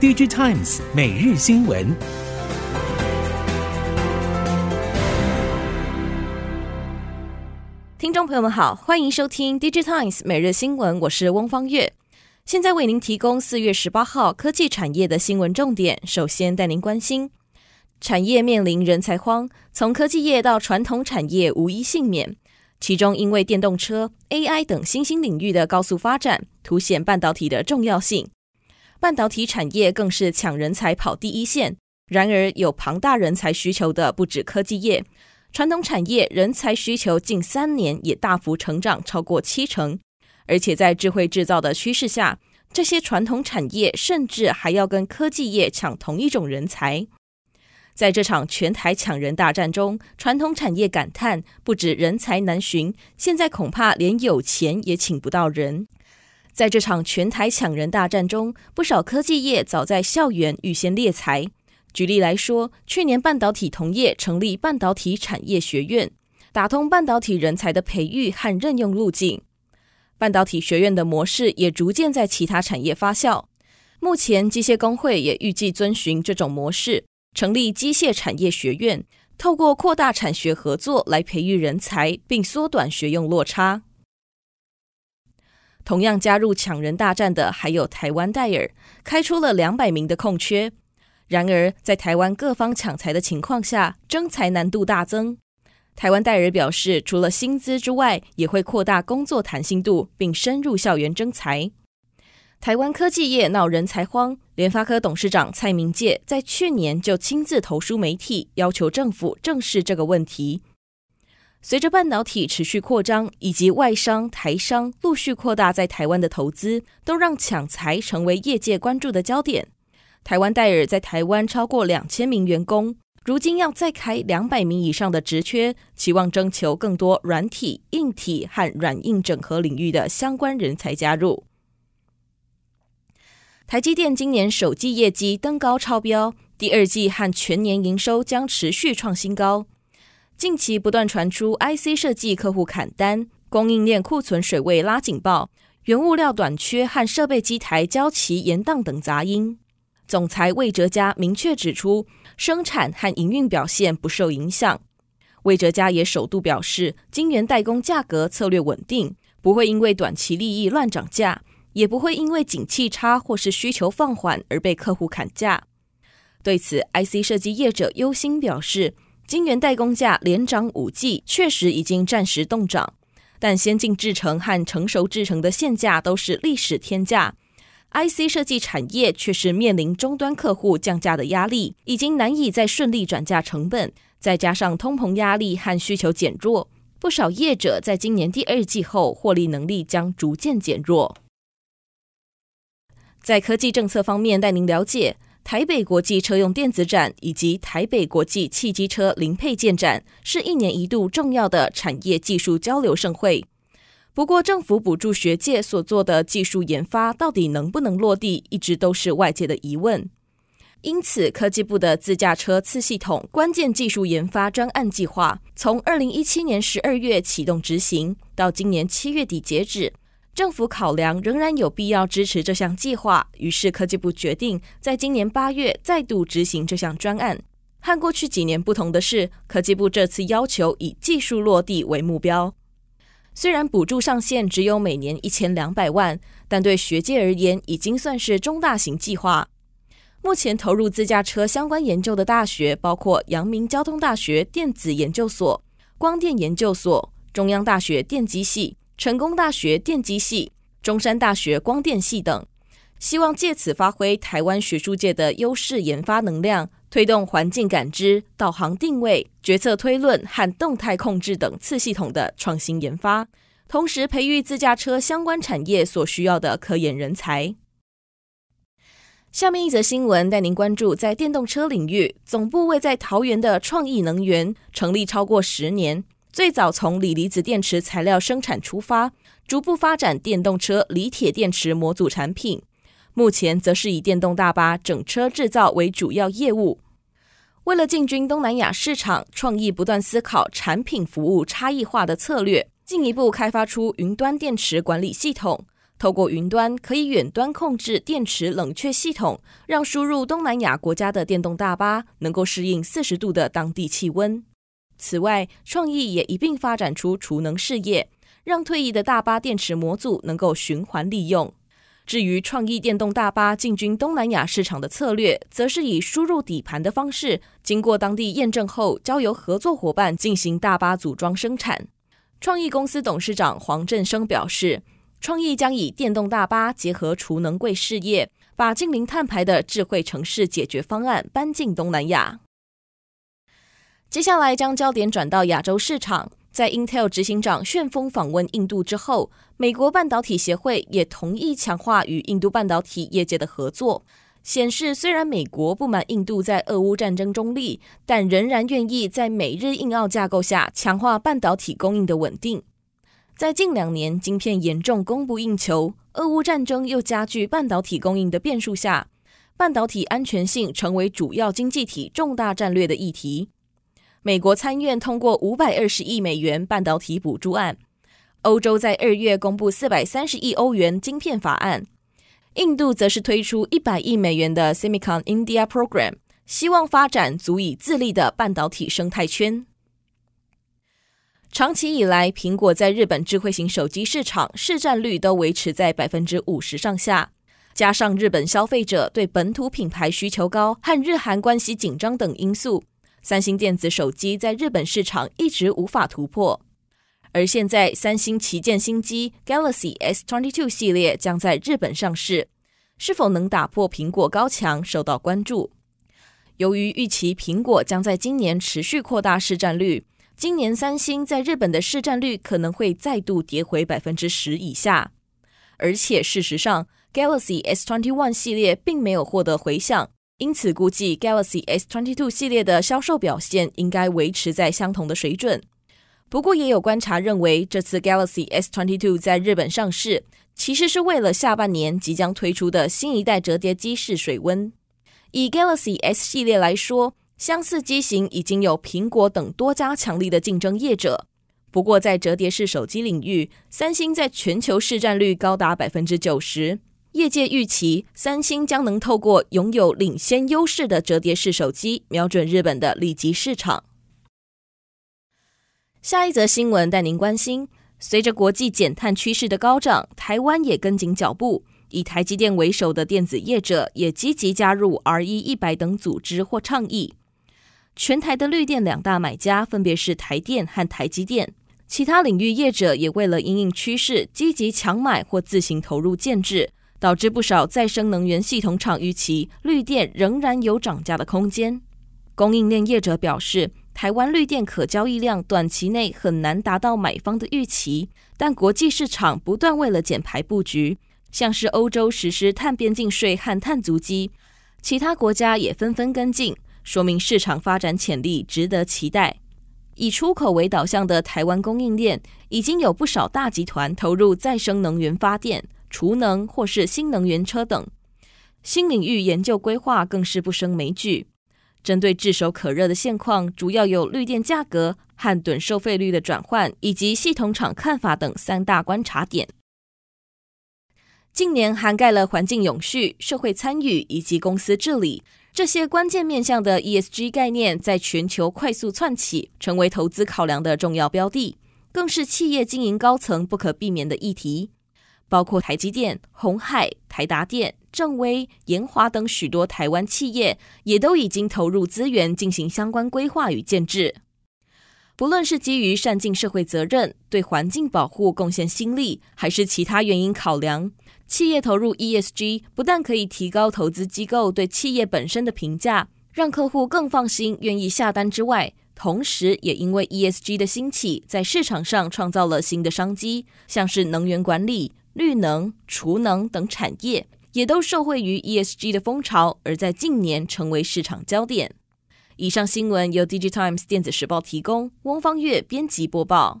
DigiTimes 每日新闻，听众朋友们好，欢迎收听 DigiTimes 每日新闻，我是翁方月，现在为您提供四月十八号科技产业的新闻重点。首先带您关心，产业面临人才荒，从科技业到传统产业无一幸免。其中，因为电动车、AI 等新兴领域的高速发展，凸显半导体的重要性。半导体产业更是抢人才跑第一线。然而，有庞大人才需求的不止科技业，传统产业人才需求近三年也大幅成长超过七成。而且，在智慧制造的趋势下，这些传统产业甚至还要跟科技业抢同一种人才。在这场全台抢人大战中，传统产业感叹不止人才难寻，现在恐怕连有钱也请不到人。在这场全台抢人大战中，不少科技业早在校园预先猎才。举例来说，去年半导体同业成立半导体产业学院，打通半导体人才的培育和任用路径。半导体学院的模式也逐渐在其他产业发酵。目前，机械工会也预计遵循这种模式，成立机械产业学院，透过扩大产学合作来培育人才，并缩短学用落差。同样加入抢人大战的还有台湾戴尔，开出了两百名的空缺。然而，在台湾各方抢才的情况下，征才难度大增。台湾戴尔表示，除了薪资之外，也会扩大工作弹性度，并深入校园征才。台湾科技业闹人才荒，联发科董事长蔡明介在去年就亲自投书媒体，要求政府正视这个问题。随着半导体持续扩张，以及外商、台商陆续扩大在台湾的投资，都让抢才成为业界关注的焦点。台湾戴尔在台湾超过两千名员工，如今要再开两百名以上的职缺，期望征求更多软体、硬体和软硬整合领域的相关人才加入。台积电今年首季业绩登高超标，第二季和全年营收将持续创新高。近期不断传出 IC 设计客户砍单、供应链库存水位拉警报、原物料短缺和设备机台交期延宕等杂音。总裁魏哲家明确指出，生产和营运表现不受影响。魏哲家也首度表示，晶圆代工价格策略稳定，不会因为短期利益乱涨价，也不会因为景气差或是需求放缓而被客户砍价。对此，IC 设计业者忧心表示。晶圆代工价连涨五季，确实已经暂时冻涨，但先进制程和成熟制程的现价都是历史天价。IC 设计产业却是面临终端客户降价的压力，已经难以再顺利转嫁成本。再加上通膨压力和需求减弱，不少业者在今年第二季后获利能力将逐渐减弱。在科技政策方面，带您了解。台北国际车用电子展以及台北国际汽机车零配件展是一年一度重要的产业技术交流盛会。不过，政府补助学界所做的技术研发到底能不能落地，一直都是外界的疑问。因此，科技部的自驾车次系统关键技术研发专案计划，从二零一七年十二月启动执行，到今年七月底截止。政府考量仍然有必要支持这项计划，于是科技部决定在今年八月再度执行这项专案。和过去几年不同的是，科技部这次要求以技术落地为目标。虽然补助上限只有每年一千两百万，但对学界而言已经算是中大型计划。目前投入自驾车相关研究的大学包括阳明交通大学电子研究所、光电研究所、中央大学电机系。成功大学电机系、中山大学光电系等，希望借此发挥台湾学术界的优势研发能量，推动环境感知、导航定位、决策推论和动态控制等次系统的创新研发，同时培育自驾车相关产业所需要的科研人才。下面一则新闻带您关注，在电动车领域，总部位在桃园的创意能源成立超过十年。最早从锂离子电池材料生产出发，逐步发展电动车锂铁电池模组产品。目前则是以电动大巴整车制造为主要业务。为了进军东南亚市场，创意不断思考产品服务差异化的策略，进一步开发出云端电池管理系统，透过云端可以远端控制电池冷却系统，让输入东南亚国家的电动大巴能够适应四十度的当地气温。此外，创意也一并发展出储能事业，让退役的大巴电池模组能够循环利用。至于创意电动大巴进军东南亚市场的策略，则是以输入底盘的方式，经过当地验证后，交由合作伙伴进行大巴组装生产。创意公司董事长黄振生表示，创意将以电动大巴结合储能柜事业，把净零碳排的智慧城市解决方案搬进东南亚。接下来将焦点转到亚洲市场。在 Intel 执行长旋风访问印度之后，美国半导体协会也同意强化与印度半导体业界的合作，显示虽然美国不满印度在俄乌战争中立，但仍然愿意在美日印澳架构下强化半导体供应的稳定。在近两年晶片严重供不应求、俄乌战争又加剧半导体供应的变数下，半导体安全性成为主要经济体重大战略的议题。美国参院通过五百二十亿美元半导体补助案，欧洲在二月公布四百三十亿欧元晶片法案，印度则是推出一百亿美元的 Semicon India Program，希望发展足以自立的半导体生态圈。长期以来，苹果在日本智慧型手机市场市占率都维持在百分之五十上下，加上日本消费者对本土品牌需求高和日韩关系紧张等因素。三星电子手机在日本市场一直无法突破，而现在三星旗舰新机 Galaxy S22 系列将在日本上市，是否能打破苹果高墙受到关注。由于预期苹果将在今年持续扩大市占率，今年三星在日本的市占率可能会再度跌回百分之十以下。而且事实上，Galaxy S21 系列并没有获得回响。因此，估计 Galaxy S22 系列的销售表现应该维持在相同的水准。不过，也有观察认为，这次 Galaxy S22 在日本上市，其实是为了下半年即将推出的新一代折叠机式水温。以 Galaxy S 系列来说，相似机型已经有苹果等多家强力的竞争业者。不过，在折叠式手机领域，三星在全球市占率高达百分之九十。业界预期，三星将能透过拥有领先优势的折叠式手机，瞄准日本的利基市场。下一则新闻带您关心：随着国际减碳趋势的高涨，台湾也跟紧脚步，以台积电为首的电子业者也积极加入 RE 一百等组织或倡议。全台的绿电两大买家分别是台电和台积电，其他领域业者也为了因应趋势，积极强买或自行投入建置。导致不少再生能源系统厂预期绿电仍然有涨价的空间。供应链业者表示，台湾绿电可交易量短期内很难达到买方的预期，但国际市场不断为了减排布局，像是欧洲实施碳边境税和碳足迹，其他国家也纷纷跟进，说明市场发展潜力值得期待。以出口为导向的台湾供应链，已经有不少大集团投入再生能源发电。储能或是新能源车等新领域研究规划更是不胜枚举。针对炙手可热的现况，主要有绿电价格和趸收费率的转换，以及系统厂看法等三大观察点。近年涵盖了环境永续、社会参与以及公司治理这些关键面向的 ESG 概念，在全球快速窜起，成为投资考量的重要标的，更是企业经营高层不可避免的议题。包括台积电、鸿海、台达电、正威、研华等许多台湾企业，也都已经投入资源进行相关规划与建置。不论是基于善尽社会责任、对环境保护贡献心力，还是其他原因考量，企业投入 ESG 不但可以提高投资机构对企业本身的评价，让客户更放心、愿意下单之外，同时也因为 ESG 的兴起，在市场上创造了新的商机，像是能源管理。绿能、储能等产业也都受惠于 ESG 的风潮，而在近年成为市场焦点。以上新闻由 DigiTimes 电子时报提供，翁方月编辑播报。